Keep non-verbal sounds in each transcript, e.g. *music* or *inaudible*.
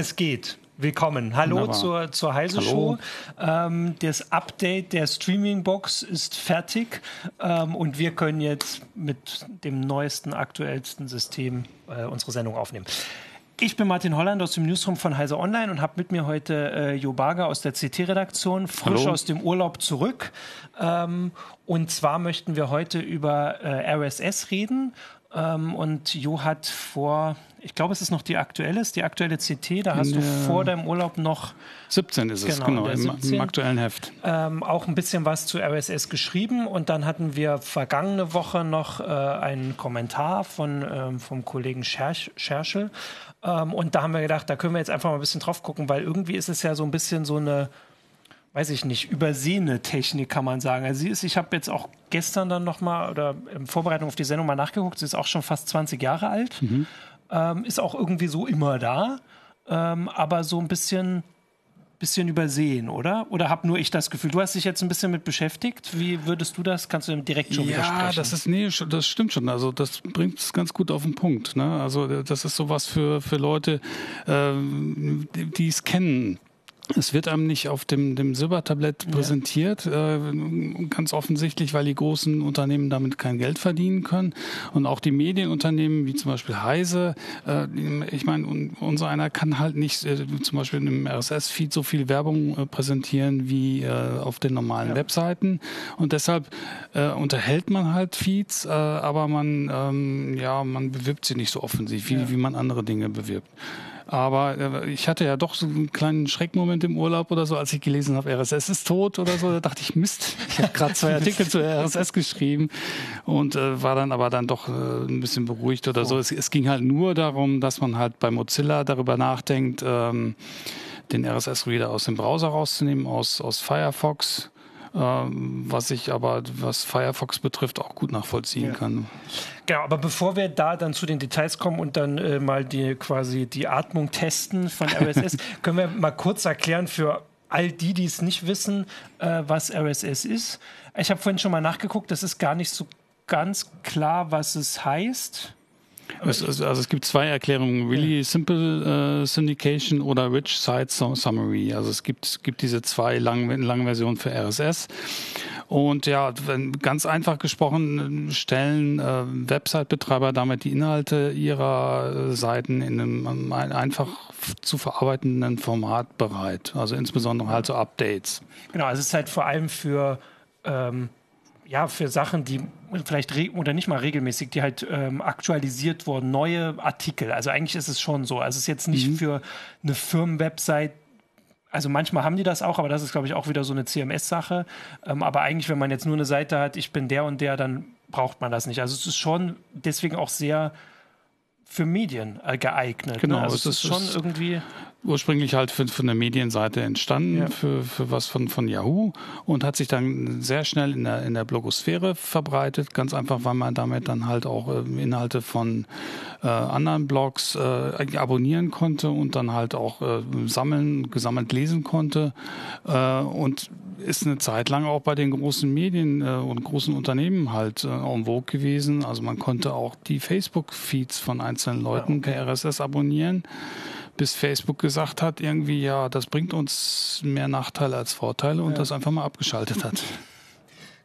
Es geht. Willkommen. Hallo zur, zur Heise. Show. Ähm, das Update der Streaming-Box ist fertig ähm, und wir können jetzt mit dem neuesten, aktuellsten System äh, unsere Sendung aufnehmen. Ich bin Martin Holland aus dem Newsroom von Heise Online und habe mit mir heute äh, Jo Barger aus der CT-Redaktion, frisch Hallo. aus dem Urlaub zurück. Ähm, und zwar möchten wir heute über äh, RSS reden. Ähm, und Jo hat vor ich glaube, es ist noch die aktuelle, ist die aktuelle CT. Da hast du vor deinem Urlaub noch. 17 ist es, genau, genau im, im, aktuellen Heft. Ähm, auch ein bisschen was zu RSS geschrieben. Und dann hatten wir vergangene Woche noch äh, einen Kommentar von, ähm, vom Kollegen Schersch, Scherschel. Ähm, und da haben wir gedacht, da können wir jetzt einfach mal ein bisschen drauf gucken, weil irgendwie ist es ja so ein bisschen so eine weiß ich nicht, übersehene Technik, kann man sagen. Also sie ist, ich habe jetzt auch gestern dann nochmal oder in Vorbereitung auf die Sendung mal nachgeguckt, sie ist auch schon fast 20 Jahre alt. Mhm ähm, ist auch irgendwie so immer da, ähm, aber so ein bisschen bisschen übersehen, oder? Oder habe nur ich das Gefühl? Du hast dich jetzt ein bisschen mit beschäftigt. Wie würdest du das? Kannst du direkt schon ja, widersprechen? Ja, das ist nee, das stimmt schon. Also das bringt es ganz gut auf den Punkt. Ne? Also das ist sowas für für Leute, äh, die es kennen es wird einem nicht auf dem, dem Silbertablett ja. präsentiert, äh, ganz offensichtlich, weil die großen Unternehmen damit kein Geld verdienen können. Und auch die Medienunternehmen, wie zum Beispiel Heise, äh, ich meine, unser einer kann halt nicht äh, zum Beispiel im RSS-Feed so viel Werbung äh, präsentieren wie äh, auf den normalen ja. Webseiten. Und deshalb äh, unterhält man halt Feeds, aber man, ähm, ja, man bewirbt sie nicht so offensiv, wie, ja. wie man andere Dinge bewirbt. Aber äh, ich hatte ja doch so einen kleinen Schreckmoment im Urlaub oder so, als ich gelesen habe, RSS ist tot oder so. Da dachte ich, Mist, ich habe gerade zwei *laughs* Artikel zu RSS geschrieben und äh, war dann aber dann doch äh, ein bisschen beruhigt oder so. Es, es, ging halt nur darum, dass man halt bei Mozilla darüber nachdenkt, ähm, den RSS-Reader aus dem Browser rauszunehmen, aus, aus Firefox ähm, was ich aber, was Firefox betrifft, auch gut nachvollziehen ja. kann. Genau, aber bevor wir da dann zu den Details kommen und dann äh, mal die quasi die Atmung testen von *laughs* RSS, können wir mal kurz erklären für all die, die es nicht wissen, äh, was RSS ist. Ich habe vorhin schon mal nachgeguckt, das ist gar nicht so ganz klar, was es heißt. Es, also es gibt zwei Erklärungen, Really Simple äh, Syndication oder Rich Site Summary. Also es gibt, gibt diese zwei langen, langen Versionen für RSS. Und ja, wenn, ganz einfach gesprochen stellen äh, Website-Betreiber damit die Inhalte ihrer Seiten in einem einfach zu verarbeitenden Format bereit. Also insbesondere halt so Updates. Genau, also es ist halt vor allem für ähm, ja, für Sachen, die vielleicht oder nicht mal regelmäßig, die halt ähm, aktualisiert wurden, neue Artikel. Also eigentlich ist es schon so. Also es ist jetzt nicht mhm. für eine Firmenwebsite, also manchmal haben die das auch, aber das ist, glaube ich, auch wieder so eine CMS-Sache. Ähm, aber eigentlich, wenn man jetzt nur eine Seite hat, ich bin der und der, dann braucht man das nicht. Also es ist schon deswegen auch sehr für Medien äh, geeignet. Genau, ne? also es ist schon irgendwie ursprünglich halt für, für eine Medienseite entstanden, ja. für, für was von, von Yahoo und hat sich dann sehr schnell in der, in der Blogosphäre verbreitet, ganz einfach, weil man damit dann halt auch äh, Inhalte von äh, anderen Blogs äh, abonnieren konnte und dann halt auch äh, sammeln, gesammelt lesen konnte äh, und ist eine Zeit lang auch bei den großen Medien äh, und großen Unternehmen halt äh, en vogue gewesen. Also man konnte auch die Facebook-Feeds von einzelnen Leuten per RSS abonnieren bis Facebook gesagt hat, irgendwie, ja, das bringt uns mehr Nachteile als Vorteile und ja. das einfach mal abgeschaltet hat. *laughs*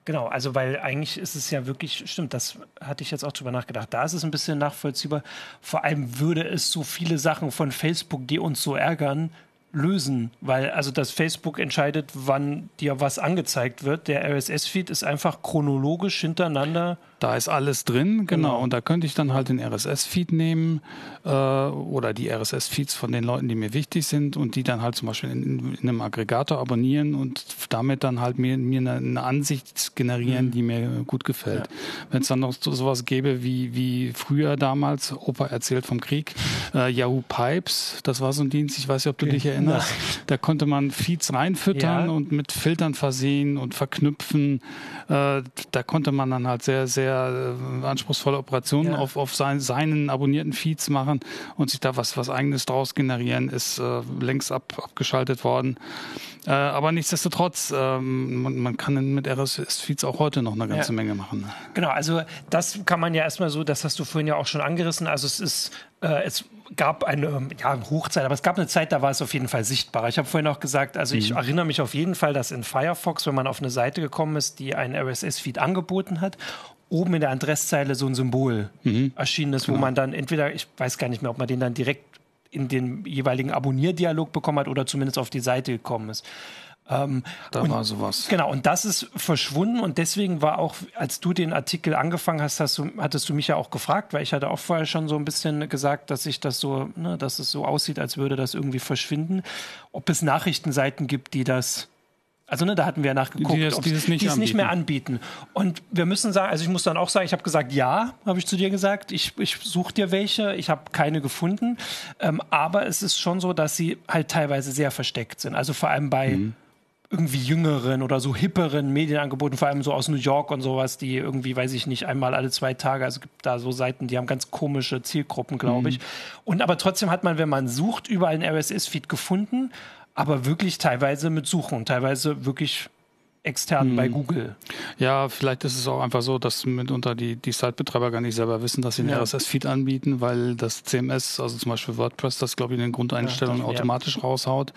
Genau, also weil eigentlich ist es ja wirklich, stimmt, das hatte ich jetzt auch drüber nachgedacht. Da ist es ein bisschen nachvollziehbar. Vor allem würde es so viele Sachen von Facebook, die uns so ärgern, lösen, weil also das Facebook entscheidet, wann dir was angezeigt wird. Der RSS-Feed ist einfach chronologisch hintereinander da ist alles drin, genau. genau. Und da könnte ich dann halt den RSS-Feed nehmen äh, oder die RSS-Feeds von den Leuten, die mir wichtig sind und die dann halt zum Beispiel in, in einem Aggregator abonnieren und damit dann halt mir, mir eine, eine Ansicht generieren, mhm. die mir gut gefällt. Ja. Wenn es dann noch so, sowas gäbe wie, wie früher damals, Opa erzählt vom Krieg, äh, Yahoo Pipes, das war so ein Dienst, ich weiß nicht, ob du dich erinnerst, ja. da konnte man Feeds reinfüttern ja. und mit Filtern versehen und verknüpfen. Äh, da konnte man dann halt sehr, sehr sehr äh, anspruchsvolle Operationen ja. auf, auf sein, seinen abonnierten Feeds machen und sich da was, was eigenes draus generieren, ist äh, längst ab, abgeschaltet worden. Äh, aber nichtsdestotrotz, ähm, man, man, kann mit RSS-Feeds auch heute noch eine ganze ja. Menge machen. Genau, also das kann man ja erstmal so, das hast du vorhin ja auch schon angerissen. Also es ist, äh, es gab eine ja, Hochzeit, aber es gab eine Zeit, da war es auf jeden Fall sichtbarer. Ich habe vorhin auch gesagt, also ich mhm. erinnere mich auf jeden Fall, dass in Firefox, wenn man auf eine Seite gekommen ist, die einen RSS-Feed angeboten hat, oben in der Adresszeile so ein Symbol mhm. erschienen ist, genau. wo man dann entweder, ich weiß gar nicht mehr, ob man den dann direkt in den jeweiligen Abonnierdialog bekommen hat oder zumindest auf die Seite gekommen ist. Ähm, da und, war sowas. Genau, und das ist verschwunden und deswegen war auch, als du den Artikel angefangen hast, hast du, hattest du mich ja auch gefragt, weil ich hatte auch vorher schon so ein bisschen gesagt, dass sich das so, ne, dass es so aussieht, als würde das irgendwie verschwinden. Ob es Nachrichtenseiten gibt, die das also ne, da hatten wir nachgeguckt, die, das nicht, die es nicht mehr anbieten. Und wir müssen sagen, also ich muss dann auch sagen, ich habe gesagt, ja, habe ich zu dir gesagt, ich, ich suche dir welche, ich habe keine gefunden. Ähm, aber es ist schon so, dass sie halt teilweise sehr versteckt sind. Also vor allem bei mhm irgendwie jüngeren oder so hipperen Medienangeboten, vor allem so aus New York und sowas, die irgendwie, weiß ich nicht, einmal alle zwei Tage, also es gibt da so Seiten, die haben ganz komische Zielgruppen, glaube mhm. ich. Und aber trotzdem hat man, wenn man sucht, überall einen RSS-Feed gefunden, aber wirklich teilweise mit Suchen, teilweise wirklich extern hm. bei Google. Ja, vielleicht ist es auch einfach so, dass mitunter die, die Site-Betreiber gar nicht selber wissen, dass sie einen ja. RSS-Feed anbieten, weil das CMS, also zum Beispiel WordPress, das glaube ich in den Grundeinstellungen ja, automatisch raushaut.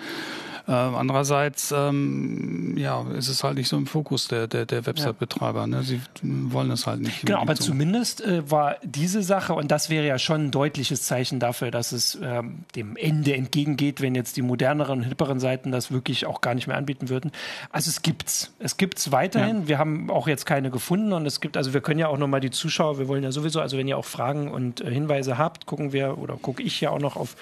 Äh, andererseits ähm, ja, ist es halt nicht so im Fokus der, der, der Website-Betreiber. Ne? Sie wollen es halt nicht. Genau, aber so. zumindest äh, war diese Sache, und das wäre ja schon ein deutliches Zeichen dafür, dass es ähm, dem Ende entgegengeht, wenn jetzt die moderneren, hipperen Seiten das wirklich auch gar nicht mehr anbieten würden. Also es gibt's. Es gibt's weiterhin. Ja. Wir haben auch jetzt keine gefunden und es gibt, also wir können ja auch nochmal die Zuschauer, wir wollen ja sowieso, also wenn ihr auch Fragen und äh, Hinweise habt, gucken wir oder gucke ich ja auch noch auf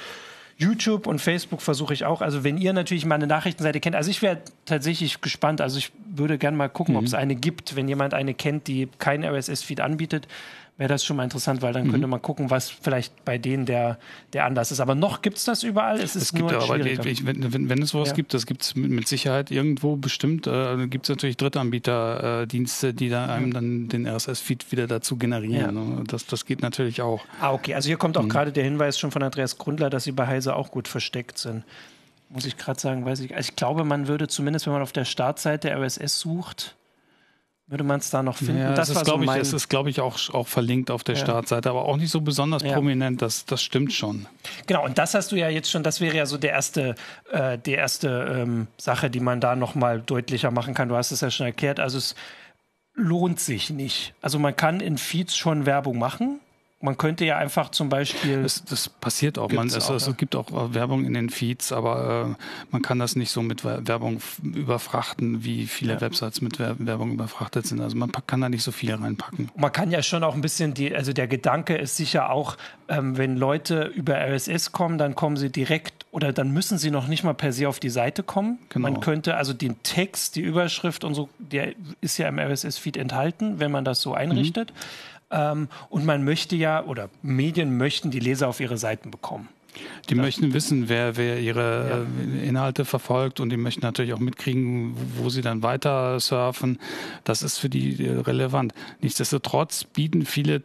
YouTube und Facebook versuche ich auch. Also wenn ihr natürlich meine Nachrichtenseite kennt, also ich wäre tatsächlich gespannt. Also ich würde gerne mal gucken, mhm. ob es eine gibt, wenn jemand eine kennt, die kein RSS-Feed anbietet wäre das schon mal interessant, weil dann mhm. könnte man gucken, was vielleicht bei denen der, der anders ist. Aber noch gibt es das überall? Es, ist es gibt aber, ich, wenn, wenn, wenn, es sowas ja. gibt, das gibt es mit, mit, Sicherheit irgendwo bestimmt. Äh, gibt es natürlich Drittanbieterdienste, äh, die da einem dann den RSS-Feed wieder dazu generieren. Ja. Ne? Das, das geht natürlich auch. Ah, okay. Also hier kommt auch mhm. gerade der Hinweis schon von Andreas Grundler, dass sie bei Heise auch gut versteckt sind. Muss ich gerade sagen, weiß ich. Also ich glaube, man würde zumindest, wenn man auf der Startseite RSS sucht, würde man es da noch finden? Ja, das, das ist, glaube so ich, es ist, glaube ich, auch, auch verlinkt auf der ja. Startseite, aber auch nicht so besonders ja. prominent. Das, das stimmt schon. Genau, und das hast du ja jetzt schon, das wäre ja so der erste, äh, die erste ähm, Sache, die man da nochmal deutlicher machen kann. Du hast es ja schon erklärt. Also es lohnt sich nicht. Also man kann in Feeds schon Werbung machen, man könnte ja einfach zum Beispiel. Das, das passiert auch. Man, es, auch, es, gibt auch äh, Werbung in den Feeds, aber äh, man kann das nicht so mit Werbung überfrachten, wie viele ja. Websites mit Werbung überfrachtet sind. Also man kann da nicht so viel reinpacken. Man kann ja schon auch ein bisschen, die, also der Gedanke ist sicher auch, ähm, wenn Leute über RSS kommen, dann kommen sie direkt oder dann müssen sie noch nicht mal per se auf die Seite kommen. Genau. Man könnte also den Text, die Überschrift und so, der ist ja im RSS-Feed enthalten, wenn man das so einrichtet. Mhm. Ähm, und man möchte ja, oder Medien möchten die Leser auf ihre Seiten bekommen. Die das möchten wissen, wer, wer ihre ja. Äh, Inhalte verfolgt und die möchten natürlich auch mitkriegen, wo sie dann weiter surfen. Das ist für die äh, relevant. Nichtsdestotrotz bieten viele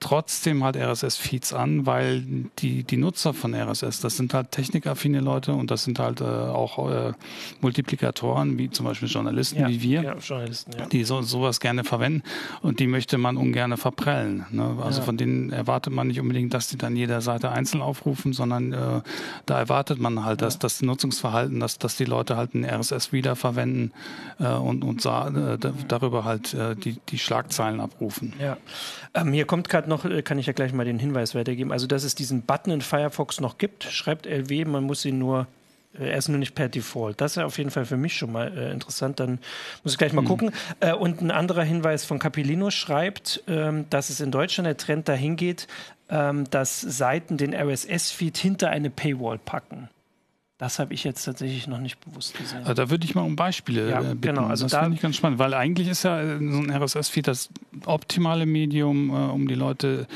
trotzdem halt RSS-Feeds an, weil die, die Nutzer von RSS, das sind halt technikaffine Leute und das sind halt äh, auch äh, Multiplikatoren, wie zum Beispiel Journalisten ja, wie wir, ja, ja. die so, sowas gerne verwenden und die möchte man ungern verprellen. Ne? Also von denen erwartet man nicht unbedingt, dass die dann jeder Seite einzeln aufrufen, sondern äh, da erwartet man halt, dass das Nutzungsverhalten, dass, dass die Leute halt einen RSS-Reader verwenden äh, und, und äh, darüber halt äh, die, die Schlagzeilen abrufen. Ja. Ähm, hier kommt gerade noch, äh, kann ich ja gleich mal den Hinweis weitergeben, also dass es diesen Button in Firefox noch gibt, schreibt LW, man muss ihn nur äh, er ist nur nicht per Default. Das ist ja auf jeden Fall für mich schon mal äh, interessant. Dann muss ich gleich mal mhm. gucken. Äh, und ein anderer Hinweis von Capilino schreibt, ähm, dass es in Deutschland der Trend dahin geht, ähm, dass Seiten den RSS-Feed hinter eine Paywall packen. Das habe ich jetzt tatsächlich noch nicht bewusst gesehen. Also da würde ich mal um Beispiele ja, äh, bitten. Genau, also das da finde ich ganz spannend, weil eigentlich ist ja äh, so ein RSS-Feed das optimale Medium, äh, um die Leute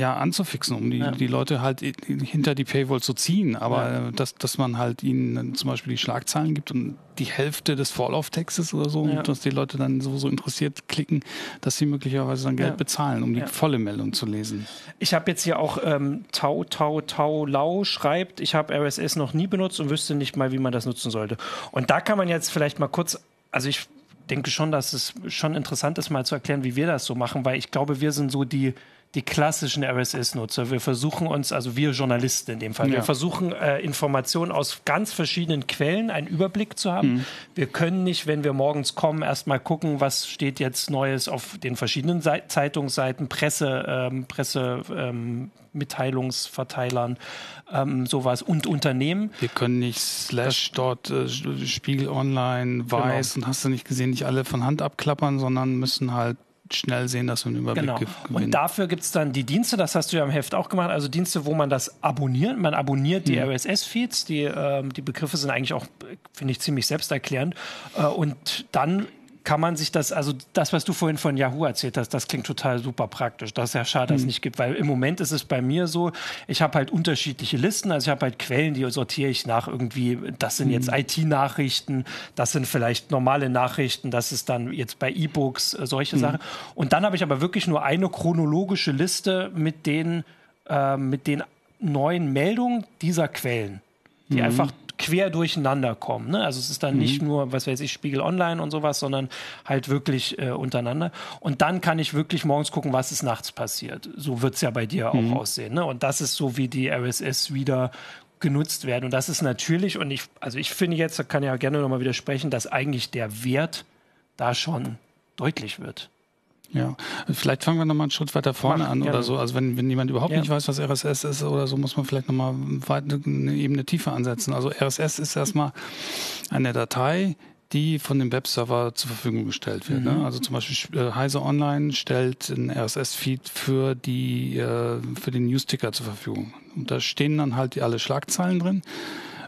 ja, anzufixen, um die, ja. die Leute halt hinter die Paywall zu ziehen. Aber ja. dass, dass man halt ihnen zum Beispiel die Schlagzeilen gibt und die Hälfte des Vorlauftextes oder so, ja. dass die Leute dann so, so interessiert klicken, dass sie möglicherweise dann Geld bezahlen, um die volle Meldung zu lesen. Ich habe jetzt hier auch ähm, Tau, Tau, Tau, Lau schreibt, ich habe RSS noch nie benutzt und wüsste nicht mal, wie man das nutzen sollte. Und da kann man jetzt vielleicht mal kurz, also ich denke schon, dass es schon interessant ist, mal zu erklären, wie wir das so machen, weil ich glaube, wir sind so die die klassischen RSS-Nutzer. Wir versuchen uns, also wir Journalisten in dem Fall, ja. wir versuchen äh, Informationen aus ganz verschiedenen Quellen, einen Überblick zu haben. Mhm. Wir können nicht, wenn wir morgens kommen, erstmal gucken, was steht jetzt Neues auf den verschiedenen Se Zeitungsseiten, Presse, ähm, Presse, ähm, Mitteilungsverteilern, ähm, sowas und Unternehmen. Wir können nicht Slash dort äh, Spiegel Online, genau. Weiß genau. und hast du nicht gesehen, nicht alle von Hand abklappern, sondern müssen halt schnell sehen, dass wir einen Überblick genau. gewinnen. Und dafür gibt es dann die Dienste, das hast du ja im Heft auch gemacht, also Dienste, wo man das abonniert. Man abonniert die mhm. RSS-Feeds, die, ähm, die Begriffe sind eigentlich auch, finde ich, ziemlich selbsterklärend. Äh, und dann kann man sich das, also das, was du vorhin von Yahoo erzählt hast, das klingt total super praktisch. Das ist ja schade, dass es mhm. nicht gibt, weil im Moment ist es bei mir so, ich habe halt unterschiedliche Listen, also ich habe halt Quellen, die sortiere ich nach irgendwie, das sind jetzt mhm. IT-Nachrichten, das sind vielleicht normale Nachrichten, das ist dann jetzt bei E-Books, äh, solche mhm. Sachen. Und dann habe ich aber wirklich nur eine chronologische Liste mit den, äh, mit den neuen Meldungen dieser Quellen die mhm. einfach quer durcheinander kommen. Ne? Also es ist dann mhm. nicht nur, was weiß ich, Spiegel Online und sowas, sondern halt wirklich äh, untereinander. Und dann kann ich wirklich morgens gucken, was ist nachts passiert. So wird es ja bei dir mhm. auch aussehen. Ne? Und das ist so, wie die RSS wieder genutzt werden. Und das ist natürlich, und ich, also ich finde jetzt, da kann ich ja gerne nochmal widersprechen, dass eigentlich der Wert da schon deutlich wird. Ja, vielleicht fangen wir nochmal einen Schritt weiter vorne Mach, an oder so. Also wenn, wenn jemand überhaupt ja. nicht weiß, was RSS ist oder so, muss man vielleicht nochmal eine Ebene tiefer ansetzen. Also RSS ist erstmal eine Datei, die von dem Webserver zur Verfügung gestellt wird. Ne? Mhm. Ne? Also zum Beispiel äh, Heise Online stellt ein RSS-Feed für die äh, für den Newsticker zur Verfügung. Und da stehen dann halt alle Schlagzeilen drin.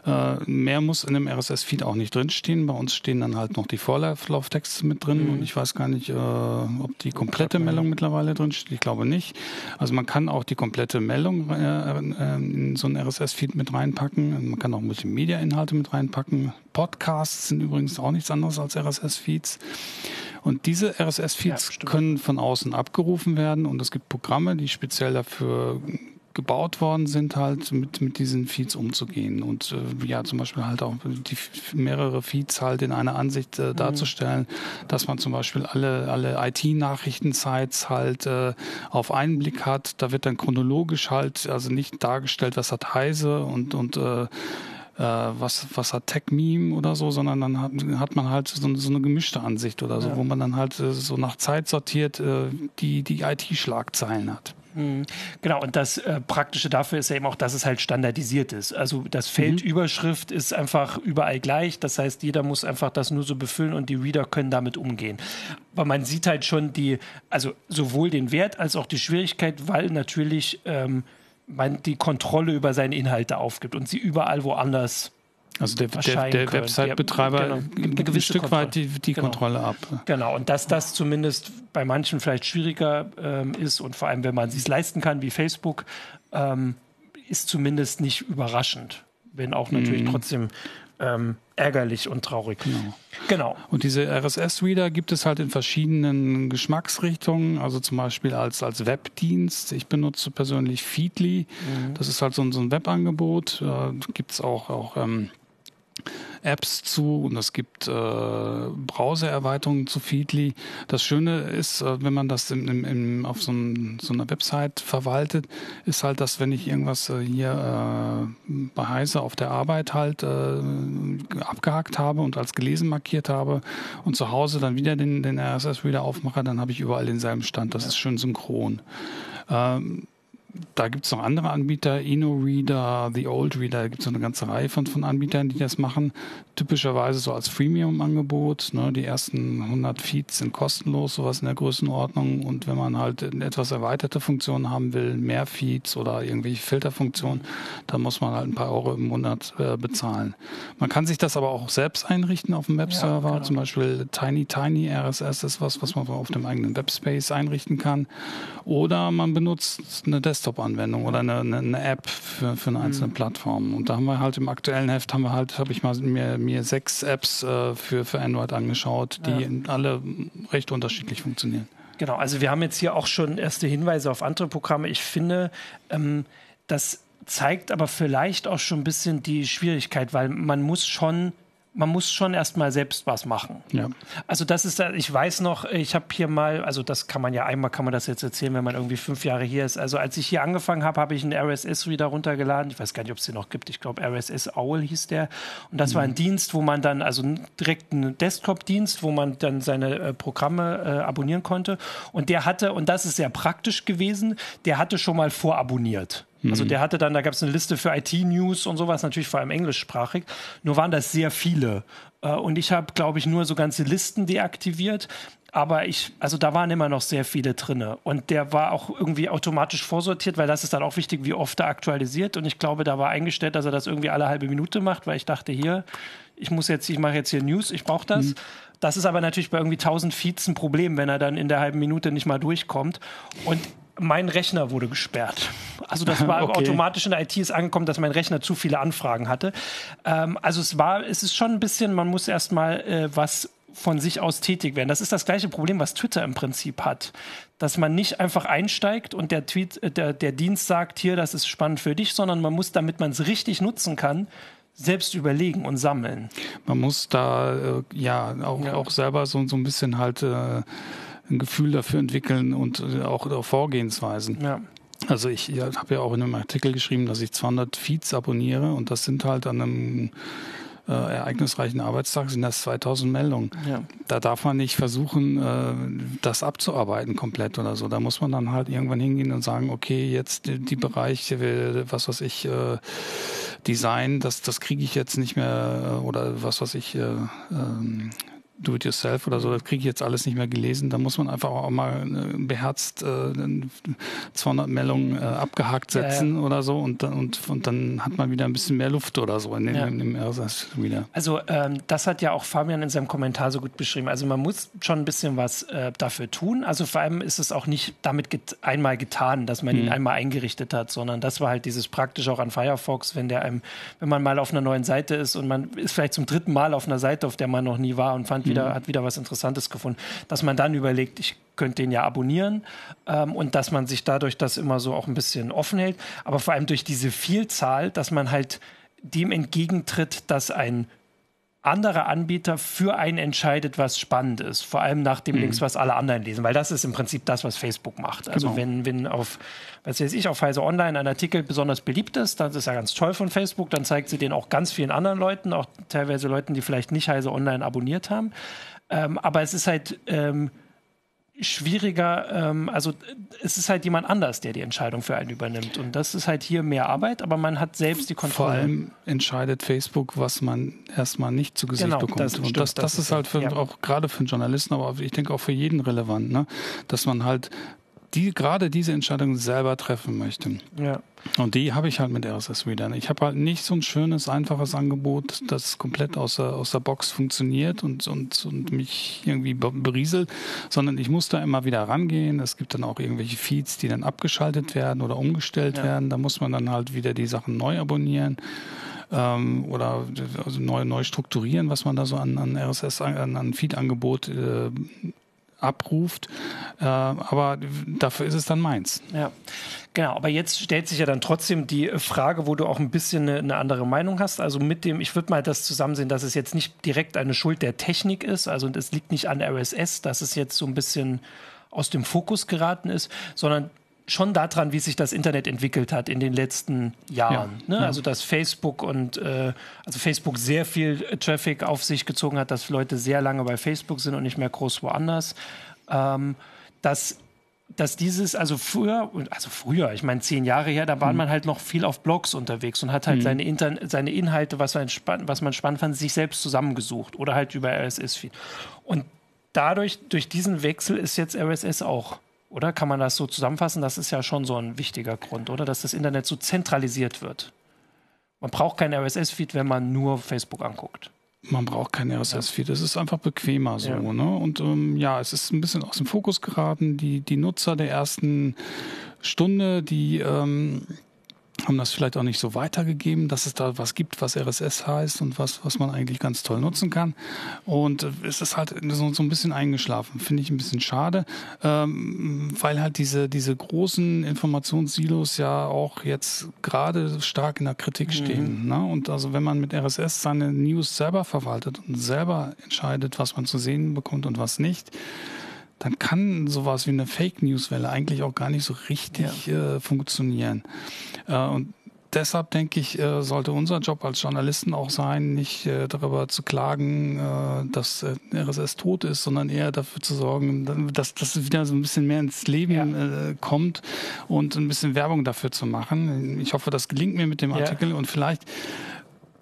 Äh, mehr muss in dem RSS-Feed auch nicht drinstehen. Bei uns stehen dann halt noch die Vorlauftexte mit drin mhm. und ich weiß gar nicht, äh, ob die komplette Meldung mittlerweile drin steht. Ich glaube nicht. Also man kann auch die komplette Meldung äh in so ein RSS-Feed mit reinpacken. Man kann auch Multimedia-Inhalte mit reinpacken. Podcasts sind übrigens auch nichts anderes als RSS-Feeds. Und diese RSS-Feeds ja, können von außen abgerufen werden und es gibt Programme, die speziell dafür gebaut worden sind, halt mit, mit diesen Feeds umzugehen und äh, ja zum Beispiel halt auch die mehrere Feeds halt in einer Ansicht äh, mhm. darzustellen, dass man zum Beispiel alle alle IT-Nachrichtensites halt äh, auf einen Blick hat. Da wird dann chronologisch halt also nicht dargestellt, was hat Heise und und äh, äh, was, was hat Tech Meme oder so, sondern dann hat, hat man halt so, so eine gemischte Ansicht oder so, ja. wo man dann halt äh, so nach Zeit sortiert äh, die, die IT-Schlagzeilen hat. Mhm. Genau, und das äh, Praktische dafür ist ja eben auch, dass es halt standardisiert ist. Also das Feld mhm. Überschrift ist einfach überall gleich. Das heißt, jeder muss einfach das nur so befüllen und die Reader können damit umgehen. Aber man sieht halt schon die, also sowohl den Wert als auch die Schwierigkeit, weil natürlich ähm, man die Kontrolle über seine Inhalte aufgibt und sie überall woanders also der, der, der Website-Betreiber genau, gibt ein Stück Kontrolle. weit die, die genau. Kontrolle ab. Genau, und dass das zumindest bei manchen vielleicht schwieriger ähm, ist und vor allem, wenn man es sich leisten kann, wie Facebook, ähm, ist zumindest nicht überraschend. Wenn auch natürlich mhm. trotzdem ähm, ärgerlich und traurig. Genau. genau. Und diese RSS-Reader gibt es halt in verschiedenen Geschmacksrichtungen, also zum Beispiel als, als Webdienst. Ich benutze persönlich Feedly. Mhm. Das ist halt so, so ein Webangebot. Äh, gibt es auch, auch ähm, Apps zu und es gibt äh, Browser-Erweiterungen zu Feedly. Das Schöne ist, äh, wenn man das im, im, im, auf so, ein, so, einer Website verwaltet, ist halt, dass wenn ich irgendwas äh, hier äh, bei Heise auf der Arbeit halt äh, abgehakt habe und als gelesen markiert habe und zu Hause dann wieder den, den RSS-Reader aufmache, dann habe ich überall denselben Stand. Das ist schön synchron. Ähm, da gibt es noch andere Anbieter, InnoReader, The Old Reader, da gibt es eine ganze Reihe von, von Anbietern, die das machen. Typischerweise so als Freemium-Angebot. Ne? Die ersten 100 Feeds sind kostenlos, sowas in der Größenordnung. Und wenn man halt etwas erweiterte Funktionen haben will, mehr Feeds oder irgendwelche Filterfunktionen, dann muss man halt ein paar Euro im Monat äh, bezahlen. Man kann sich das aber auch selbst einrichten auf dem Webserver. Ja, genau. Zum Beispiel Tiny Tiny RSS ist was, was man auf dem eigenen Webspace einrichten kann. Oder man benutzt eine Desktop Desktop-Anwendung oder eine, eine, App für, für eine einzelne mhm. Plattform. Und da haben wir halt im aktuellen Heft haben wir halt, habe ich mal mir, mir sechs Apps äh, für, für Android angeschaut, die ja. alle recht unterschiedlich funktionieren. Genau, also wir haben jetzt hier auch schon erste Hinweise auf andere Programme. Ich finde, ähm, das zeigt aber vielleicht auch schon ein bisschen die Schwierigkeit, weil man muss schon man muss schon erstmal selbst was machen. Ja. Also das ist, ich weiß noch, ich habe hier mal, also das kann man ja einmal, kann man das jetzt erzählen, wenn man irgendwie fünf Jahre hier ist. Also als ich hier angefangen habe, habe ich einen RSS-Reader runtergeladen. Ich weiß gar nicht, ob es den noch gibt. Ich glaube, RSS Owl hieß der. Und das mhm. war ein Dienst, wo man dann, also direkt ein Desktop-Dienst, wo man dann seine äh, Programme äh, abonnieren konnte. Und der hatte, und das ist sehr praktisch gewesen, der hatte schon mal vorabonniert. Also mhm. der hatte dann, da gab es eine Liste für IT-News und sowas, natürlich vor allem englischsprachig. Nur waren das sehr viele. Äh, und ich habe, glaube ich, nur so ganze Listen deaktiviert. Aber ich, also da waren immer noch sehr viele drinne. Und der war auch irgendwie automatisch vorsortiert, weil das ist dann auch wichtig, wie oft er aktualisiert. Und ich glaube, da war eingestellt, dass er das irgendwie alle halbe Minute macht, weil ich dachte, hier, ich muss jetzt, ich mache jetzt hier News, ich brauche das. Mhm. Das ist aber natürlich bei irgendwie 1000 Feeds ein Problem, wenn er dann in der halben Minute nicht mal durchkommt. Und mein Rechner wurde gesperrt. Also das *laughs* war okay. automatisch in der IT ist angekommen, dass mein Rechner zu viele Anfragen hatte. Ähm, also es war, es ist schon ein bisschen, man muss erstmal äh, was von sich aus tätig werden. Das ist das gleiche Problem, was Twitter im Prinzip hat. Dass man nicht einfach einsteigt und der Tweet, äh, der, der Dienst sagt, hier, das ist spannend für dich, sondern man muss, damit man es richtig nutzen kann, selbst überlegen und sammeln. Man muss da äh, ja, auch, ja, auch, selber so, so ein bisschen halt äh, ein Gefühl dafür entwickeln und äh, auch, Vorgehensweisen. Ja. Also ich ja, habe ja auch in einem Artikel geschrieben, dass ich 200 Feeds abonniere und das sind halt an einem äh, ereignisreichen Arbeitstag sind das 2000 Meldungen. Ja. Da darf man nicht versuchen, äh, das abzuarbeiten komplett oder so. Da muss man dann halt irgendwann hingehen und sagen, okay, jetzt die, die Bereiche, was weiß ich, äh, Design, das, das kriege ich jetzt nicht mehr äh, oder was weiß ich, äh, ähm, Do-it-yourself oder so, das kriege ich jetzt alles nicht mehr gelesen. Da muss man einfach auch mal äh, beherzt äh, 200 Meldungen äh, abgehakt setzen ja, ja. oder so und, und, und dann hat man wieder ein bisschen mehr Luft oder so in, ja. in, in RSS wieder. Also ähm, das hat ja auch Fabian in seinem Kommentar so gut beschrieben. Also man muss schon ein bisschen was äh, dafür tun. Also vor allem ist es auch nicht damit get einmal getan, dass man mhm. ihn einmal eingerichtet hat, sondern das war halt dieses praktisch auch an Firefox, wenn der einem, wenn man mal auf einer neuen Seite ist und man ist vielleicht zum dritten Mal auf einer Seite, auf der man noch nie war und fand wieder, mhm. hat wieder was Interessantes gefunden, dass man dann überlegt, ich könnte den ja abonnieren ähm, und dass man sich dadurch das immer so auch ein bisschen offen hält, aber vor allem durch diese Vielzahl, dass man halt dem entgegentritt, dass ein anderer Anbieter für einen entscheidet, was spannend ist. Vor allem nach dem mhm. Links, was alle anderen lesen. Weil das ist im Prinzip das, was Facebook macht. Also genau. wenn, wenn auf, was weiß ich, auf Heise Online ein Artikel besonders beliebt ist, dann ist ja ganz toll von Facebook. Dann zeigt sie den auch ganz vielen anderen Leuten, auch teilweise Leuten, die vielleicht nicht Heise Online abonniert haben. Ähm, aber es ist halt... Ähm, schwieriger, ähm, also es ist halt jemand anders, der die Entscheidung für einen übernimmt. Und das ist halt hier mehr Arbeit, aber man hat selbst die Kontrolle. Vor allem entscheidet Facebook, was man erstmal nicht zu Gesicht genau, bekommt. Das und das, das, das, ist halt für, ja. auch gerade für einen Journalisten, aber ich denke auch für jeden relevant, ne? dass man halt die gerade diese Entscheidung selber treffen möchte. Ja. Und die habe ich halt mit RSS Reader. Ich habe halt nicht so ein schönes, einfaches Angebot, das komplett aus der, aus der Box funktioniert und, und, und mich irgendwie berieselt, sondern ich muss da immer wieder rangehen. Es gibt dann auch irgendwelche Feeds, die dann abgeschaltet werden oder umgestellt ja. werden. Da muss man dann halt wieder die Sachen neu abonnieren ähm, oder also neu, neu strukturieren, was man da so an, an RSS, an, an Feed-Angebot äh, abruft. Äh, aber dafür ist es dann meins. Ja, genau. Aber jetzt stellt sich ja dann trotzdem die Frage, wo du auch ein bisschen eine, eine andere Meinung hast. Also mit dem, ich würde mal das zusammensehen, dass es jetzt nicht direkt eine Schuld der Technik ist. Also es liegt nicht an RSS, dass es jetzt so ein bisschen aus dem Fokus geraten ist, sondern schon daran, wie sich das Internet entwickelt hat in den letzten Jahren. Ja, ne? ja. Also dass Facebook und äh, also Facebook sehr viel Traffic auf sich gezogen hat, dass Leute sehr lange bei Facebook sind und nicht mehr groß woanders. Ähm, dass dass dieses, also früher, also früher, ich meine zehn Jahre her, da war mhm. man halt noch viel auf Blogs unterwegs und hat halt mhm. seine, Inter seine Inhalte, was man, was man spannend fand, sich selbst zusammengesucht oder halt über RSS-Feed. Und dadurch, durch diesen Wechsel ist jetzt RSS auch oder kann man das so zusammenfassen? Das ist ja schon so ein wichtiger Grund, oder? Dass das Internet so zentralisiert wird. Man braucht kein RSS-Feed, wenn man nur Facebook anguckt. Man braucht kein RSS-Feed. Es ist einfach bequemer so. Ja. Ne? Und ähm, ja, es ist ein bisschen aus dem Fokus geraten. Die, die Nutzer der ersten Stunde, die ähm, haben das vielleicht auch nicht so weitergegeben, dass es da was gibt, was RSS heißt und was, was man eigentlich ganz toll nutzen kann. Und es ist halt so, so ein bisschen eingeschlafen, finde ich ein bisschen schade, ähm, weil halt diese, diese großen Informationssilos ja auch jetzt gerade stark in der Kritik mhm. stehen. Ne? Und also wenn man mit RSS seine News selber verwaltet und selber entscheidet, was man zu sehen bekommt und was nicht, dann kann sowas wie eine Fake News Welle eigentlich auch gar nicht so richtig ja. äh, funktionieren. Äh, und deshalb denke ich, äh, sollte unser Job als Journalisten auch sein, nicht äh, darüber zu klagen, äh, dass RSS tot ist, sondern eher dafür zu sorgen, dass das wieder so ein bisschen mehr ins Leben ja. Kommt und ein bisschen Werbung dafür zu machen. Ich hoffe, das gelingt mir mit dem Artikel ja. und vielleicht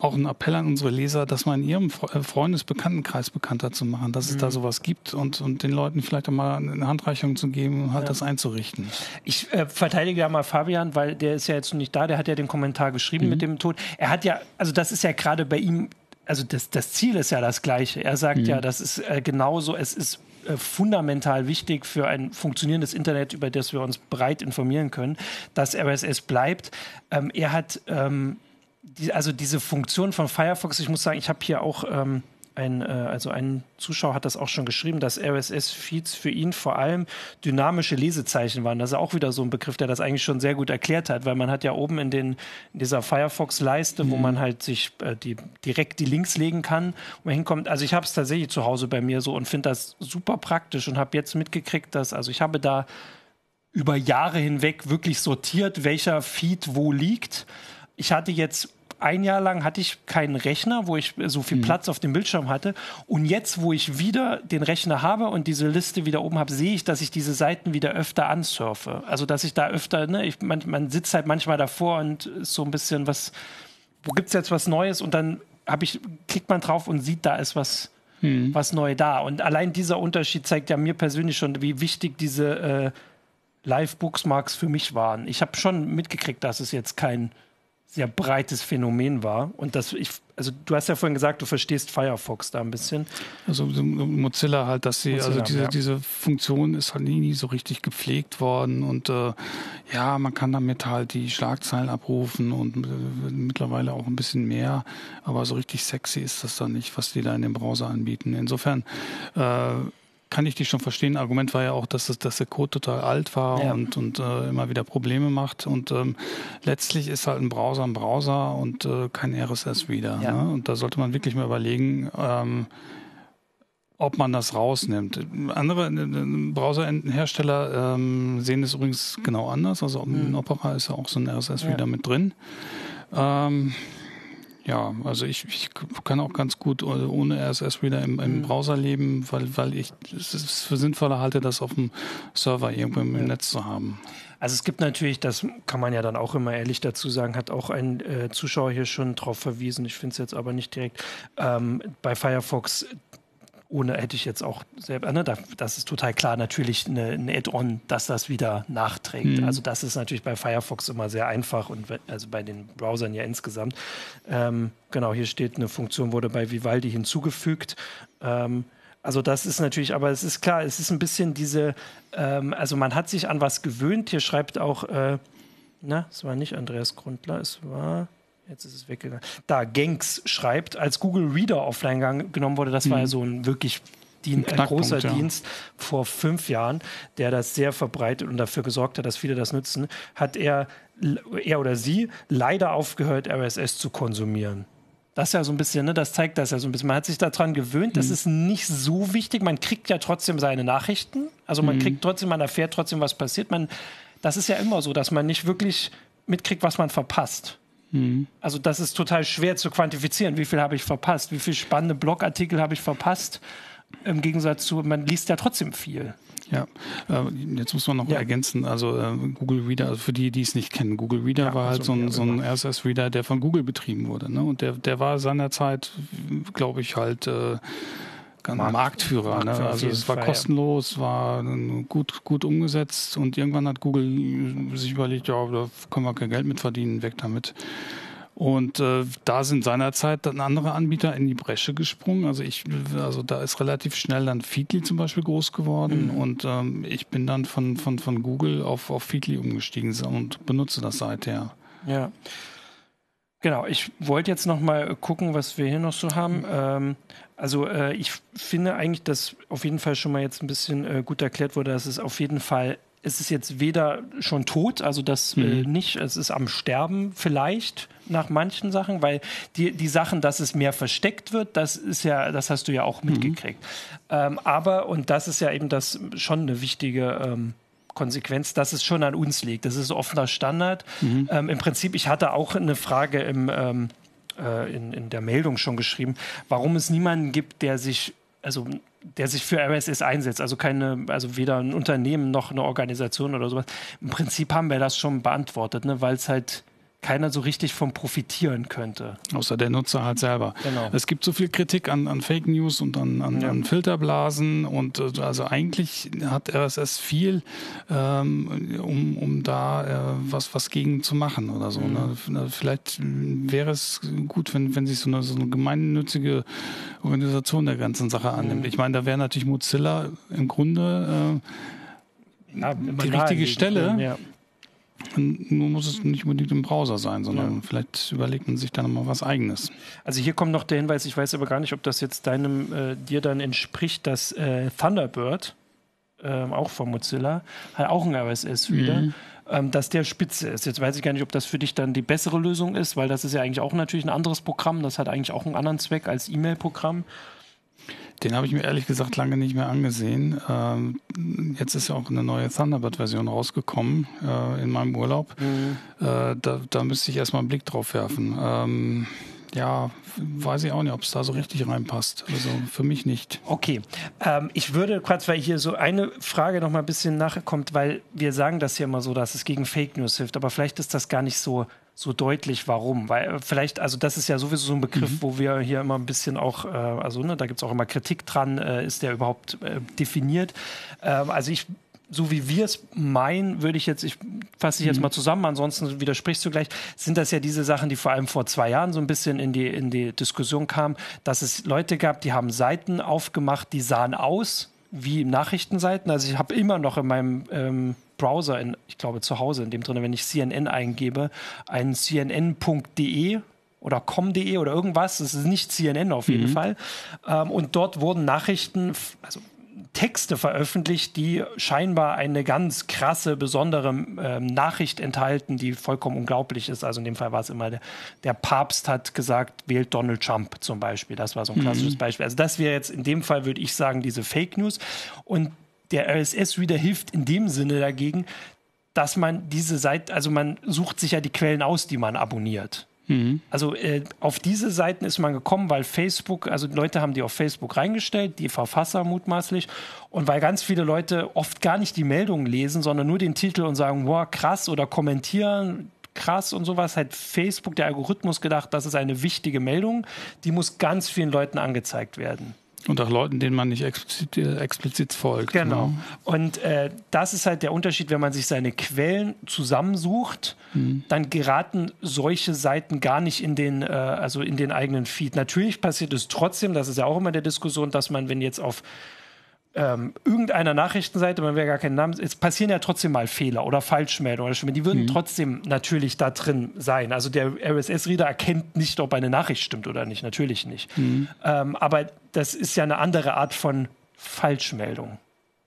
auch ein Appell an unsere Leser, das mal in ihrem äh, Freundesbekanntenkreis bekannter zu machen, dass es da mhm. sowas gibt und, und den Leuten vielleicht auch mal eine Handreichung zu geben und halt ja. das einzurichten. Ich äh, verteidige ja mal Fabian, weil der ist ja jetzt nicht da, der hat ja den Kommentar geschrieben mhm. mit dem Tod. Er hat ja, also das ist ja gerade bei ihm, also das, das Ziel ist ja das gleiche. Er sagt mhm. ja, das ist äh, genauso, es ist äh, fundamental wichtig für ein funktionierendes Internet, über das wir uns breit informieren können, dass RSS bleibt. Ähm, er hat ähm, die, also diese Funktion von Firefox, ich muss sagen, ich habe hier auch ähm, ein, äh, also ein Zuschauer hat das auch schon geschrieben, dass RSS-Feeds für ihn vor allem dynamische Lesezeichen waren. Das ist auch wieder so ein Begriff, der das eigentlich schon sehr gut erklärt hat, weil man hat ja oben in, den, in dieser Firefox-Leiste, mhm. wo man halt sich äh, die, direkt die Links legen kann, wo man hinkommt. Also ich habe es tatsächlich zu Hause bei mir so und finde das super praktisch und habe jetzt mitgekriegt, dass, also ich habe da über Jahre hinweg wirklich sortiert, welcher Feed wo liegt ich hatte jetzt ein Jahr lang hatte ich keinen Rechner, wo ich so viel mhm. Platz auf dem Bildschirm hatte. Und jetzt, wo ich wieder den Rechner habe und diese Liste wieder oben habe, sehe ich, dass ich diese Seiten wieder öfter ansurfe. Also, dass ich da öfter, ne, ich, man, man sitzt halt manchmal davor und ist so ein bisschen was, wo gibt es jetzt was Neues? Und dann habe ich, klickt man drauf und sieht, da ist was, mhm. was neu da. Und allein dieser Unterschied zeigt ja mir persönlich schon, wie wichtig diese äh, Live-Bookmarks für mich waren. Ich habe schon mitgekriegt, dass es jetzt kein sehr breites Phänomen war. Und das, ich, also du hast ja vorhin gesagt, du verstehst Firefox da ein bisschen. Also Mozilla halt, dass sie, also Mozilla, also diese, ja. diese Funktion ist halt nie, nie so richtig gepflegt worden und äh, ja, man kann damit halt die Schlagzeilen abrufen und äh, mittlerweile auch ein bisschen mehr, aber so richtig sexy ist das dann nicht, was die da in dem Browser anbieten. Insofern äh, kann ich dich schon verstehen. Argument war ja auch, dass, es, dass der Code total alt war ja. und, und äh, immer wieder Probleme macht. Und ähm, letztlich ist halt ein Browser ein Browser und äh, kein RSS-Reader. Ja. Ne? Und da sollte man wirklich mal überlegen, ähm, ob man das rausnimmt. Andere äh, Browserhersteller ähm, sehen es übrigens genau anders. Also mhm. in Opera ist ja auch so ein RSS-Reader ja. mit drin. Ähm, ja, also ich, ich kann auch ganz gut ohne RSS-Reader im, im mhm. Browser leben, weil, weil ich es für sinnvoller halte, das auf dem Server irgendwo im, im Netz zu haben. Also es gibt natürlich, das kann man ja dann auch immer ehrlich dazu sagen, hat auch ein äh, Zuschauer hier schon drauf verwiesen, ich finde es jetzt aber nicht direkt, ähm, bei Firefox ohne hätte ich jetzt auch selber, ne, das ist total klar, natürlich eine, ein Add-on, dass das wieder nachträgt. Mhm. Also das ist natürlich bei Firefox immer sehr einfach und also bei den Browsern ja insgesamt. Ähm, genau, hier steht, eine Funktion wurde bei Vivaldi hinzugefügt. Ähm, also das ist natürlich, aber es ist klar, es ist ein bisschen diese, ähm, also man hat sich an was gewöhnt. Hier schreibt auch, äh, na, es war nicht Andreas Grundler, es war Jetzt ist es weggegangen. Da, Genks schreibt, als Google Reader offline genommen wurde, das mhm. war ja mhm. so ein wirklich Dien ein großer ja. Dienst vor fünf Jahren, der das sehr verbreitet und dafür gesorgt hat, dass viele das nutzen, hat er, er oder sie leider aufgehört, RSS zu konsumieren. Das ist ja so ein bisschen, ne, das zeigt das ja so ein bisschen. Man hat sich daran gewöhnt, das mhm. ist nicht so wichtig. Man kriegt ja trotzdem seine Nachrichten. Also man mhm. kriegt trotzdem, man erfährt trotzdem, was passiert. Man, das ist ja immer so, dass man nicht wirklich mitkriegt, was man verpasst. Mhm. Also das ist total schwer zu quantifizieren. Wie viel habe ich verpasst? Wie viele spannende Blogartikel habe ich verpasst? Im Gegensatz zu, man liest ja trotzdem viel. Ja, äh, jetzt muss man noch ja. ergänzen, also äh, Google Reader, also für die, die es nicht kennen, Google Reader ja, war halt so, ein, so ein RSS-Reader, der von Google betrieben wurde. Ne? Und der, der war seinerzeit, glaube ich, halt äh, Markt, Marktführer. Ne? Also es war Fall, kostenlos, war gut, gut umgesetzt und irgendwann hat Google sich überlegt, ja, da können wir kein Geld mit verdienen, weg damit. Und äh, da sind seinerzeit dann andere Anbieter in die Bresche gesprungen. Also ich, also da ist relativ schnell dann Feedly zum Beispiel groß geworden mhm. und ähm, ich bin dann von, von, von Google auf, auf Feedly umgestiegen und benutze das seither. Ja. Genau, ich wollte jetzt noch mal gucken, was wir hier noch so haben. Ähm, also äh, ich finde eigentlich, dass auf jeden Fall schon mal jetzt ein bisschen äh, gut erklärt wurde, dass es auf jeden Fall es ist jetzt weder schon tot, also das äh, mhm. äh, nicht, es ist am Sterben vielleicht nach manchen Sachen, weil die, die Sachen, dass es mehr versteckt wird, das ist ja, das hast du ja auch mhm. mitgekriegt. Mhm. Ähm, aber, und das ist ja eben das schon eine wichtige ähm, Konsequenz, dass es schon an uns liegt. Das ist offener Standard. Mhm. Ähm, Im Prinzip, ich hatte auch eine Frage im, ähm, äh, in, in der Meldung schon geschrieben, warum es niemanden gibt, der sich also der sich für RSS einsetzt, also keine, also weder ein Unternehmen noch eine Organisation oder sowas. Im Prinzip haben wir das schon beantwortet, ne, weil es halt keiner so richtig vom profitieren könnte. Außer der Nutzer halt selber. Genau. Es gibt so viel Kritik an, an Fake News und an, an, ja. an Filterblasen und äh, also eigentlich hat RSS viel, ähm, um, um da äh, was, was gegen zu machen oder so. Ne? Mhm. Ne? Vielleicht wäre es gut, wenn, wenn sich so eine, so eine gemeinnützige Organisation der ganzen Sache annimmt. Mhm. Ich meine, da wäre natürlich Mozilla im Grunde äh, ja, die richtige Stelle. Ja. Nur muss es nicht unbedingt im Browser sein, sondern ja. vielleicht überlegt man sich dann mal was Eigenes. Also hier kommt noch der Hinweis, ich weiß aber gar nicht, ob das jetzt deinem, äh, dir dann entspricht, dass äh, Thunderbird, äh, auch von Mozilla, hat auch ein RSS-Reader. Mhm. Ähm, dass der spitze ist. Jetzt weiß ich gar nicht, ob das für dich dann die bessere Lösung ist, weil das ist ja eigentlich auch natürlich ein anderes Programm. Das hat eigentlich auch einen anderen Zweck als E-Mail-Programm. Den habe ich mir ehrlich gesagt lange nicht mehr angesehen. Ähm, jetzt ist ja auch eine neue Thunderbird-Version rausgekommen äh, in meinem Urlaub. Mhm. Äh, da, da müsste ich erstmal einen Blick drauf werfen. Ähm, ja, weiß ich auch nicht, ob es da so richtig reinpasst. Also für mich nicht. Okay. Ähm, ich würde kurz, weil hier so eine Frage noch mal ein bisschen nachkommt, weil wir sagen das ja immer so, dass es gegen Fake News hilft, aber vielleicht ist das gar nicht so so deutlich, warum. Weil äh, vielleicht, also das ist ja sowieso so ein Begriff, mhm. wo wir hier immer ein bisschen auch, äh, also ne, da gibt es auch immer Kritik dran, äh, ist der überhaupt äh, definiert. Ähm, also ich so wie wir es meinen, würde ich jetzt, ich fasse dich jetzt mhm. mal zusammen, ansonsten widersprichst du gleich, sind das ja diese Sachen, die vor allem vor zwei Jahren so ein bisschen in die, in die Diskussion kamen, dass es Leute gab, die haben Seiten aufgemacht, die sahen aus wie Nachrichtenseiten. Also ich habe immer noch in meinem ähm, Browser, in, ich glaube zu Hause, in dem drin, wenn ich CNN eingebe, ein cnn.de oder com.de oder irgendwas, das ist nicht CNN auf jeden mhm. Fall. Ähm, und dort wurden Nachrichten, also Texte veröffentlicht, die scheinbar eine ganz krasse, besondere ähm, Nachricht enthalten, die vollkommen unglaublich ist. Also in dem Fall war es immer, der, der, Papst hat gesagt, wählt Donald Trump zum Beispiel. Das war so ein mhm. klassisches mhm. Beispiel. Also das wäre jetzt in dem Fall, würde ich sagen, diese Fake News. Und der RSS-Reader hilft in dem Sinne dagegen, dass man diese Seite, also man sucht sich ja die Quellen aus, die man abonniert. Mhm. Also äh, auf diese Seiten ist man gekommen, weil Facebook, also Leute haben die auf Facebook reingestellt, die Verfasser mutmaßlich, und weil ganz viele Leute oft gar nicht die Meldungen lesen, sondern nur den Titel und sagen, wow, krass oder kommentieren, krass und sowas, hat Facebook, der Algorithmus gedacht, das ist eine wichtige Meldung, die muss ganz vielen Leuten angezeigt werden. Und auch Leuten, denen man nicht explizit, äh, explizit folgt. Genau. Ne? Und äh, das ist halt der Unterschied, wenn man sich seine Quellen zusammensucht, mhm. dann geraten solche Seiten gar nicht in den, äh, also in den eigenen Feed. Natürlich passiert es trotzdem, das ist ja auch immer der Diskussion, dass man, wenn jetzt auf ähm, irgendeiner Nachrichtenseite, man will gar keinen Namen, es passieren ja trotzdem mal Fehler oder Falschmeldungen oder die würden mhm. trotzdem natürlich da drin sein. Also der RSS-Reader erkennt nicht, ob eine Nachricht stimmt oder nicht, natürlich nicht. Mhm. Ähm, aber das ist ja eine andere Art von Falschmeldung.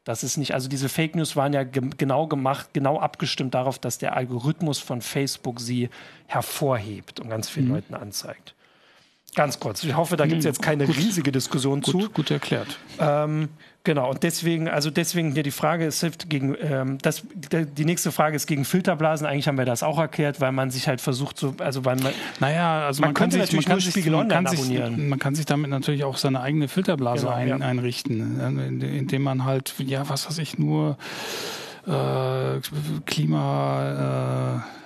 Das ist nicht, also diese Fake News waren ja ge genau gemacht, genau abgestimmt darauf, dass der Algorithmus von Facebook sie hervorhebt und ganz vielen mhm. Leuten anzeigt. Ganz kurz. Ich hoffe, da gibt es jetzt keine gut, riesige Diskussion gut, zu. Gut erklärt. Ähm, genau, und deswegen, also deswegen hier die Frage, es hilft gegen, ähm, das, die nächste Frage ist gegen Filterblasen. Eigentlich haben wir das auch erklärt, weil man sich halt versucht, so, also weil man. Naja, also man, man kann sich, natürlich man kann sich, man kann sich, man kann sich damit natürlich auch seine eigene Filterblase genau, ein, ja. einrichten, indem man halt, ja, was weiß ich, nur äh, Klima, äh,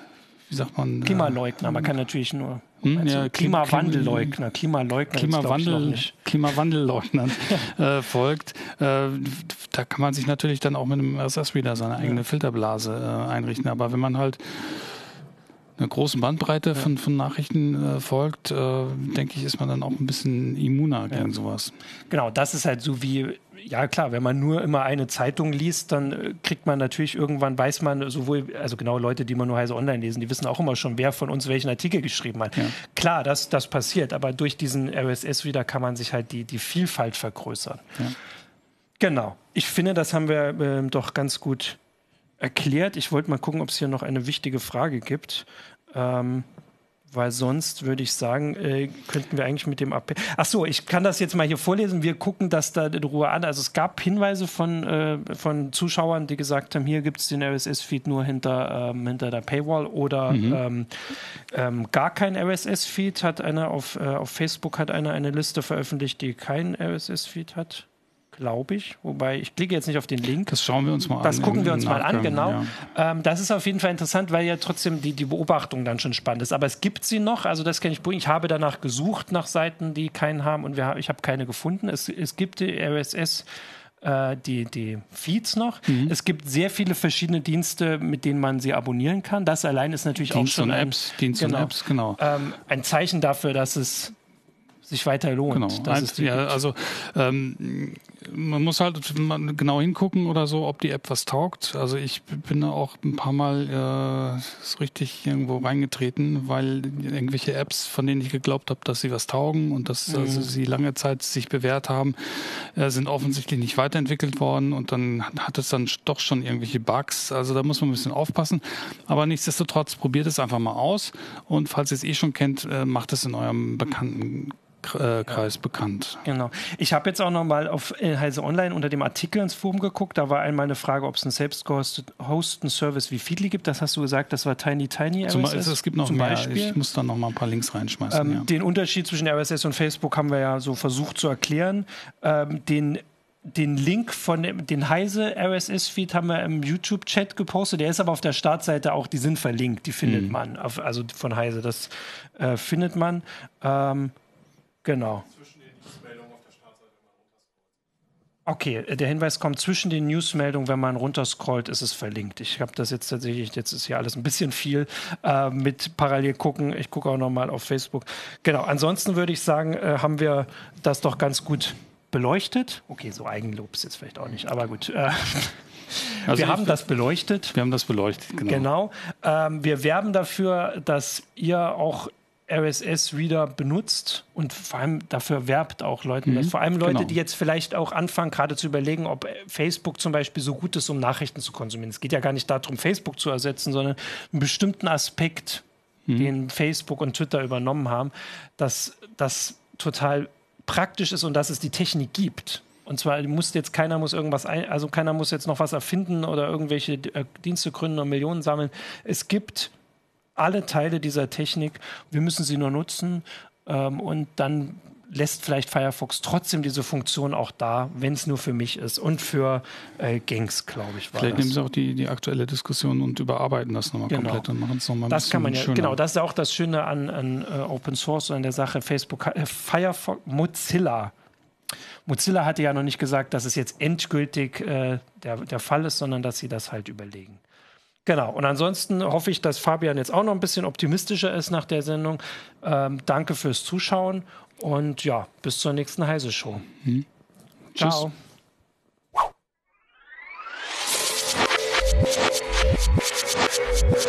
wie sagt man? Klimaleugner, man kann natürlich nur hm, ja, Klimawandelleugner, Klimaleugner, Klimawandel, Klimawandelleugner *laughs* äh, folgt. Äh, da kann man sich natürlich dann auch mit einem RSS-Reader seine eigene ja. Filterblase äh, einrichten. Aber wenn man halt einer großen Bandbreite von, von Nachrichten äh, folgt, äh, denke ich, ist man dann auch ein bisschen immuner gegen sowas. Genau, das ist halt so wie ja klar, wenn man nur immer eine Zeitung liest, dann äh, kriegt man natürlich irgendwann, weiß man sowohl, also genau Leute, die man nur heise online lesen, die wissen auch immer schon, wer von uns welchen Artikel geschrieben hat. Ja. Klar, das, das passiert, aber durch diesen RSS wieder kann man sich halt die, die Vielfalt vergrößern. Ja. Genau. Ich finde, das haben wir äh, doch ganz gut erklärt. Ich wollte mal gucken, ob es hier noch eine wichtige Frage gibt. Ähm, weil sonst würde ich sagen, äh, könnten wir eigentlich mit dem Appell. Ach so, ich kann das jetzt mal hier vorlesen. Wir gucken das da in Ruhe an. Also es gab Hinweise von, äh, von Zuschauern, die gesagt haben, hier gibt es den RSS-Feed nur hinter, ähm, hinter der Paywall oder mhm. ähm, ähm, gar kein RSS-Feed. Hat einer auf, äh, auf Facebook hat einer eine Liste veröffentlicht, die keinen RSS-Feed hat glaube ich. Wobei ich klicke jetzt nicht auf den Link. Das schauen wir uns mal das an. Das gucken wir uns mal an, genau. Ja. Ähm, das ist auf jeden Fall interessant, weil ja trotzdem die, die Beobachtung dann schon spannend ist. Aber es gibt sie noch, also das kenne ich. Ich habe danach gesucht nach Seiten, die keinen haben und wir, ich habe keine gefunden. Es, es gibt die RSS äh, die, die Feeds noch. Mhm. Es gibt sehr viele verschiedene Dienste, mit denen man sie abonnieren kann. Das allein ist natürlich Dienst auch schon und Apps, ein, Dienst genau, und Apps, genau. Ähm, ein Zeichen dafür, dass es sich weiter lohnt. Genau. Das ja, also ähm, man muss halt genau hingucken oder so, ob die App was taugt. Also ich bin da auch ein paar Mal äh, richtig irgendwo reingetreten, weil irgendwelche Apps, von denen ich geglaubt habe, dass sie was taugen und dass mhm. also sie lange Zeit sich bewährt haben, äh, sind offensichtlich nicht weiterentwickelt worden und dann hat es dann doch schon irgendwelche Bugs. Also da muss man ein bisschen aufpassen. Aber nichtsdestotrotz probiert es einfach mal aus und falls ihr es eh schon kennt, äh, macht es in eurem bekannten äh, Kreis bekannt. Genau. Ich habe jetzt auch noch mal auf äh, Heise Online unter dem Artikel ins Forum geguckt. Da war einmal eine Frage, ob es einen selbstgehosteten Service wie Feedly gibt. Das hast du gesagt, das war Tiny Tiny RSS. Zum, es gibt noch zum mehr. Beispiel. Ich muss da noch mal ein paar Links reinschmeißen. Ähm, ja. Den Unterschied zwischen RSS und Facebook haben wir ja so versucht zu erklären. Ähm, den den Link von dem, den Heise RSS-Feed haben wir im YouTube-Chat gepostet. Der ist aber auf der Startseite auch, die sind verlinkt, die findet mhm. man. Auf, also von Heise, das äh, findet man. Ähm, Genau. Okay, äh, der Hinweis kommt zwischen den Newsmeldungen, wenn man runterscrollt, ist es verlinkt. Ich habe das jetzt tatsächlich, jetzt ist hier alles ein bisschen viel äh, mit parallel gucken. Ich gucke auch nochmal auf Facebook. Genau, ansonsten würde ich sagen, äh, haben wir das doch ganz gut beleuchtet. Okay, so Eigenlob ist jetzt vielleicht auch nicht, aber gut. Äh, *laughs* also wir haben das beleuchtet. Wir haben das beleuchtet, genau. Genau. Ähm, wir werben dafür, dass ihr auch RSS-Reader benutzt und vor allem dafür werbt auch Leuten mhm, Vor allem Leute, genau. die jetzt vielleicht auch anfangen, gerade zu überlegen, ob Facebook zum Beispiel so gut ist, um Nachrichten zu konsumieren. Es geht ja gar nicht darum, Facebook zu ersetzen, sondern einen bestimmten Aspekt, mhm. den Facebook und Twitter übernommen haben, dass das total praktisch ist und dass es die Technik gibt. Und zwar muss jetzt keiner muss irgendwas ein, also keiner muss jetzt noch was erfinden oder irgendwelche äh, Dienste gründen und Millionen sammeln. Es gibt alle Teile dieser Technik. Wir müssen sie nur nutzen ähm, und dann lässt vielleicht Firefox trotzdem diese Funktion auch da, wenn es nur für mich ist und für äh, Gangs, glaube ich. War vielleicht das. nehmen sie auch die, die aktuelle Diskussion und überarbeiten das nochmal genau. komplett und machen es nochmal ein das bisschen kann man ja, schöner. Genau, das ist ja auch das Schöne an, an uh, Open Source und an der Sache Facebook. Äh, Firefox, Mozilla. Mozilla hatte ja noch nicht gesagt, dass es jetzt endgültig äh, der, der Fall ist, sondern dass sie das halt überlegen. Genau. Und ansonsten hoffe ich, dass Fabian jetzt auch noch ein bisschen optimistischer ist nach der Sendung. Ähm, danke fürs Zuschauen und ja, bis zur nächsten Heise Show. Mhm. Ciao. Tschüss.